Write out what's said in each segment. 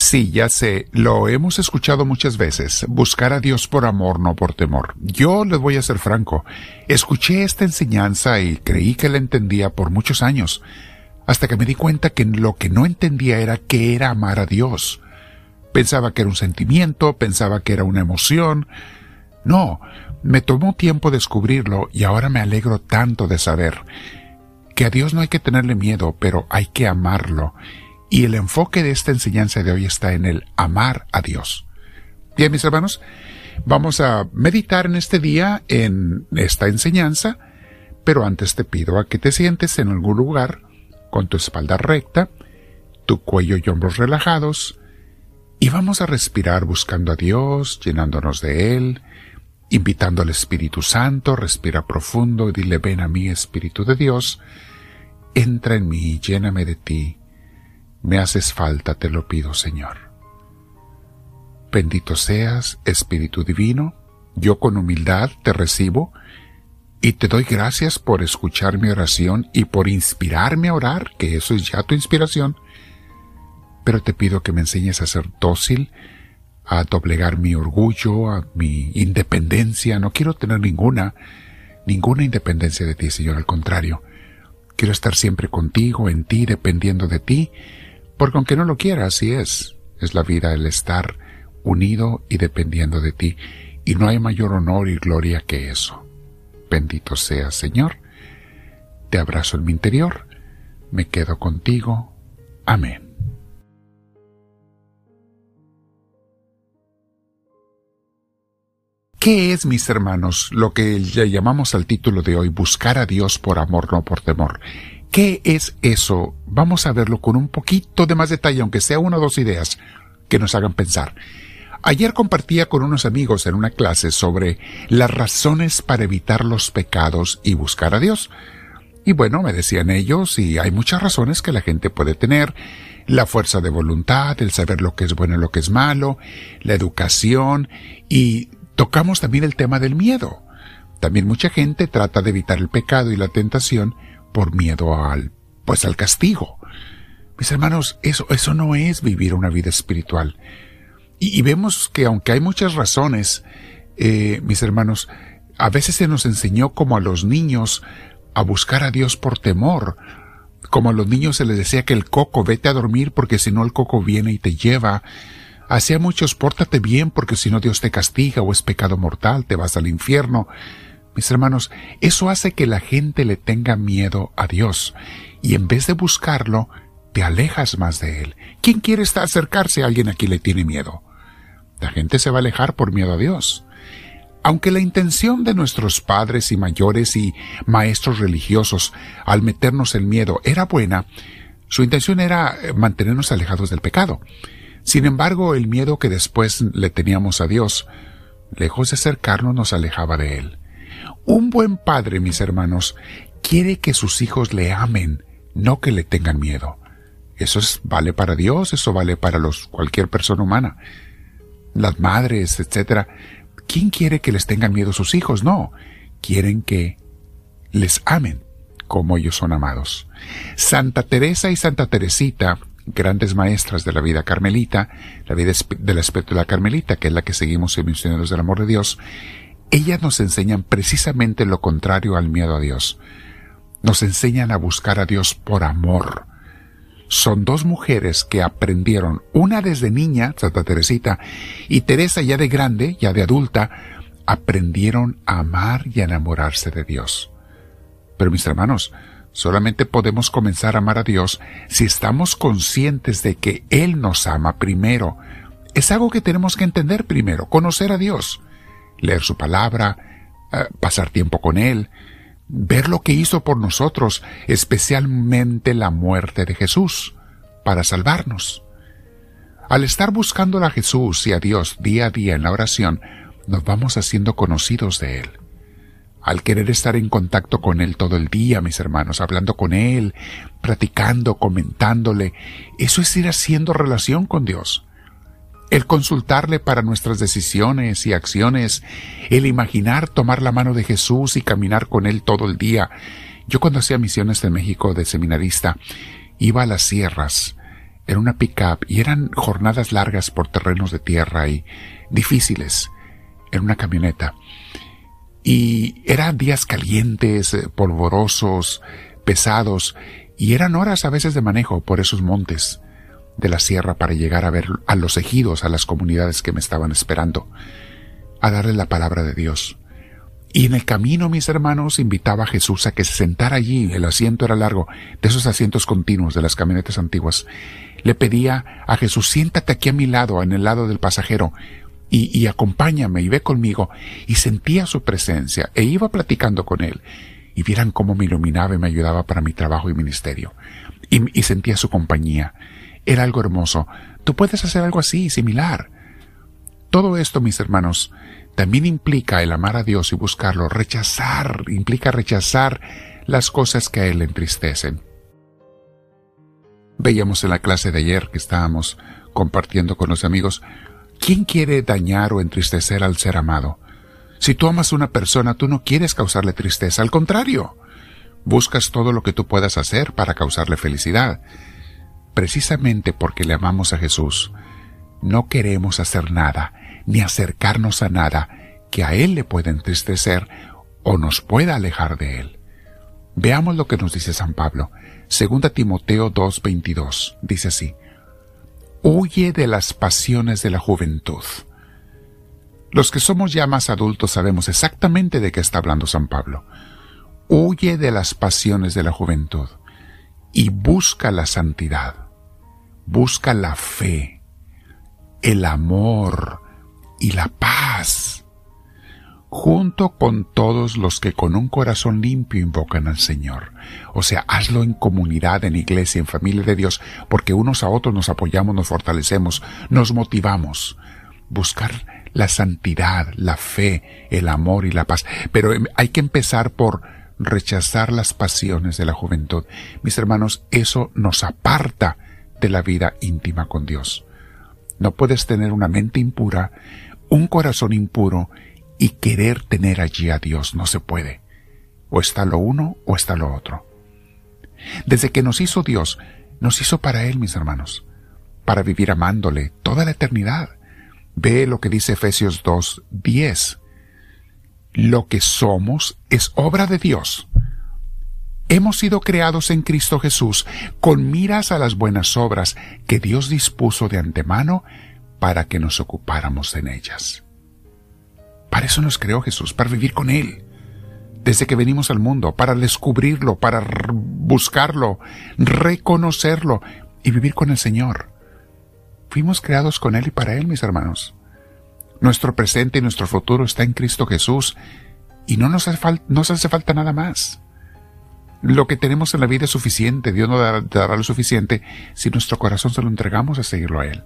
Sí, ya sé, lo hemos escuchado muchas veces, buscar a Dios por amor, no por temor. Yo les voy a ser franco, escuché esta enseñanza y creí que la entendía por muchos años, hasta que me di cuenta que lo que no entendía era qué era amar a Dios. Pensaba que era un sentimiento, pensaba que era una emoción. No, me tomó tiempo descubrirlo y ahora me alegro tanto de saber que a Dios no hay que tenerle miedo, pero hay que amarlo. Y el enfoque de esta enseñanza de hoy está en el amar a Dios. Bien, mis hermanos, vamos a meditar en este día en esta enseñanza, pero antes te pido a que te sientes en algún lugar con tu espalda recta, tu cuello y hombros relajados, y vamos a respirar buscando a Dios, llenándonos de Él, invitando al Espíritu Santo, respira profundo y dile ven a mí Espíritu de Dios, entra en mí, lléname de ti, me haces falta, te lo pido Señor. Bendito seas, Espíritu Divino, yo con humildad te recibo y te doy gracias por escuchar mi oración y por inspirarme a orar, que eso es ya tu inspiración, pero te pido que me enseñes a ser dócil, a doblegar mi orgullo, a mi independencia. No quiero tener ninguna, ninguna independencia de ti, Señor, al contrario. Quiero estar siempre contigo, en ti, dependiendo de ti, porque aunque no lo quiera, así es. Es la vida el estar unido y dependiendo de ti, y no hay mayor honor y gloria que eso. Bendito seas, Señor. Te abrazo en mi interior, me quedo contigo. Amén. ¿Qué es, mis hermanos, lo que ya llamamos al título de hoy, buscar a Dios por amor, no por temor? ¿Qué es eso? Vamos a verlo con un poquito de más detalle, aunque sea una o dos ideas que nos hagan pensar. Ayer compartía con unos amigos en una clase sobre las razones para evitar los pecados y buscar a Dios. Y bueno, me decían ellos, y hay muchas razones que la gente puede tener, la fuerza de voluntad, el saber lo que es bueno y lo que es malo, la educación, y Tocamos también el tema del miedo. También mucha gente trata de evitar el pecado y la tentación por miedo al, pues al castigo. Mis hermanos, eso, eso no es vivir una vida espiritual. Y, vemos que aunque hay muchas razones, eh, mis hermanos, a veces se nos enseñó como a los niños a buscar a Dios por temor. Como a los niños se les decía que el coco vete a dormir porque si no el coco viene y te lleva. Hacía muchos pórtate bien porque si no Dios te castiga o es pecado mortal, te vas al infierno. Mis hermanos, eso hace que la gente le tenga miedo a Dios y en vez de buscarlo, te alejas más de Él. ¿Quién quiere acercarse a alguien a quien le tiene miedo? La gente se va a alejar por miedo a Dios. Aunque la intención de nuestros padres y mayores y maestros religiosos al meternos el miedo era buena, su intención era mantenernos alejados del pecado. Sin embargo, el miedo que después le teníamos a Dios, lejos de acercarnos, nos alejaba de Él. Un buen padre, mis hermanos, quiere que sus hijos le amen, no que le tengan miedo. Eso es, vale para Dios, eso vale para los, cualquier persona humana. Las madres, etcétera. ¿Quién quiere que les tengan miedo sus hijos? No. Quieren que les amen como ellos son amados. Santa Teresa y Santa Teresita grandes maestras de la vida carmelita, la vida de la carmelita, que es la que seguimos en Misioneros del Amor de Dios, ellas nos enseñan precisamente lo contrario al miedo a Dios. Nos enseñan a buscar a Dios por amor. Son dos mujeres que aprendieron, una desde niña, Santa Teresita, y Teresa ya de grande, ya de adulta, aprendieron a amar y a enamorarse de Dios. Pero mis hermanos, Solamente podemos comenzar a amar a Dios si estamos conscientes de que Él nos ama primero. Es algo que tenemos que entender primero, conocer a Dios, leer su palabra, eh, pasar tiempo con Él, ver lo que hizo por nosotros, especialmente la muerte de Jesús, para salvarnos. Al estar buscando a Jesús y a Dios día a día en la oración, nos vamos haciendo conocidos de Él al querer estar en contacto con Él todo el día, mis hermanos, hablando con Él, platicando, comentándole, eso es ir haciendo relación con Dios. El consultarle para nuestras decisiones y acciones, el imaginar tomar la mano de Jesús y caminar con Él todo el día. Yo cuando hacía misiones en México de seminarista, iba a las sierras, Era una pickup y eran jornadas largas por terrenos de tierra y difíciles. Era una camioneta. Y eran días calientes, eh, polvorosos, pesados, y eran horas a veces de manejo por esos montes de la sierra para llegar a ver a los ejidos, a las comunidades que me estaban esperando, a darles la palabra de Dios. Y en el camino, mis hermanos, invitaba a Jesús a que se sentara allí, el asiento era largo, de esos asientos continuos de las camionetas antiguas. Le pedía a Jesús, siéntate aquí a mi lado, en el lado del pasajero, y, acompáñame y ve conmigo. Y sentía su presencia, e iba platicando con él. Y vieran cómo me iluminaba y me ayudaba para mi trabajo y ministerio. Y sentía su compañía. Era algo hermoso. Tú puedes hacer algo así, similar. Todo esto, mis hermanos, también implica el amar a Dios y buscarlo, rechazar, implica rechazar las cosas que a Él le entristecen. Veíamos en la clase de ayer que estábamos compartiendo con los amigos, ¿quién quiere dañar o entristecer al ser amado? Si tú amas a una persona, tú no quieres causarle tristeza, al contrario, buscas todo lo que tú puedas hacer para causarle felicidad. Precisamente porque le amamos a Jesús, no queremos hacer nada, ni acercarnos a nada que a Él le pueda entristecer o nos pueda alejar de Él. Veamos lo que nos dice San Pablo. Segunda Timoteo 2.22 dice así. Huye de las pasiones de la juventud. Los que somos ya más adultos sabemos exactamente de qué está hablando San Pablo. Huye de las pasiones de la juventud y busca la santidad. Busca la fe, el amor, y la paz, junto con todos los que con un corazón limpio invocan al Señor. O sea, hazlo en comunidad, en iglesia, en familia de Dios, porque unos a otros nos apoyamos, nos fortalecemos, nos motivamos. Buscar la santidad, la fe, el amor y la paz. Pero em, hay que empezar por rechazar las pasiones de la juventud. Mis hermanos, eso nos aparta de la vida íntima con Dios. No puedes tener una mente impura, un corazón impuro y querer tener allí a Dios. No se puede. O está lo uno o está lo otro. Desde que nos hizo Dios, nos hizo para Él, mis hermanos, para vivir amándole toda la eternidad. Ve lo que dice Efesios 2, 10. Lo que somos es obra de Dios. Hemos sido creados en Cristo Jesús con miras a las buenas obras que Dios dispuso de antemano para que nos ocupáramos en ellas. Para eso nos creó Jesús, para vivir con Él. Desde que venimos al mundo, para descubrirlo, para buscarlo, reconocerlo y vivir con el Señor. Fuimos creados con Él y para Él, mis hermanos. Nuestro presente y nuestro futuro está en Cristo Jesús y no nos hace, falta nada más. Lo que tenemos en la vida es suficiente, Dios nos dará, dará lo suficiente si nuestro corazón se lo entregamos a seguirlo a Él.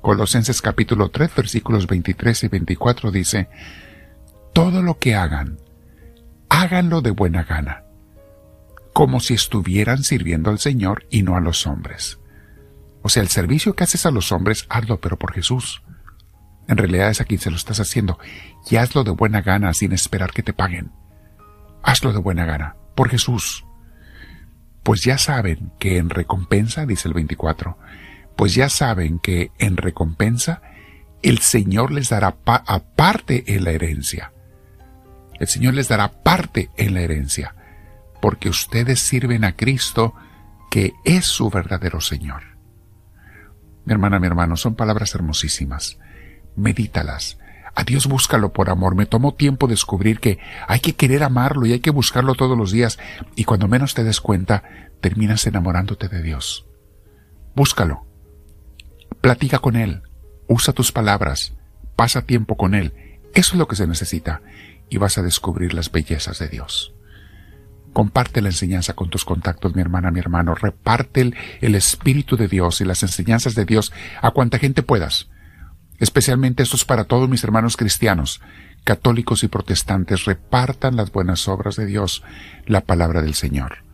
Colosenses capítulo 3 versículos 23 y 24 dice, Todo lo que hagan, háganlo de buena gana, como si estuvieran sirviendo al Señor y no a los hombres. O sea, el servicio que haces a los hombres, hazlo pero por Jesús. En realidad es a quien se lo estás haciendo, y hazlo de buena gana sin esperar que te paguen. Hazlo de buena gana, por Jesús. Pues ya saben que en recompensa, dice el 24, pues ya saben que en recompensa el Señor les dará aparte en la herencia. El Señor les dará parte en la herencia, porque ustedes sirven a Cristo, que es su verdadero Señor. Mi hermana, mi hermano, son palabras hermosísimas. Medítalas. A Dios búscalo por amor. Me tomó tiempo descubrir que hay que querer amarlo y hay que buscarlo todos los días. Y cuando menos te des cuenta, terminas enamorándote de Dios. Búscalo. Platica con Él, usa tus palabras, pasa tiempo con Él. Eso es lo que se necesita y vas a descubrir las bellezas de Dios. Comparte la enseñanza con tus contactos, mi hermana, mi hermano. Reparte el, Espíritu de Dios y las enseñanzas de Dios a cuanta gente puedas. Especialmente esto es para todos mis hermanos cristianos, católicos y protestantes. Repartan las buenas obras de Dios, la palabra del Señor.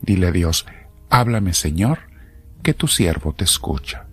Dile a Dios, háblame Señor, que tu siervo te escucha.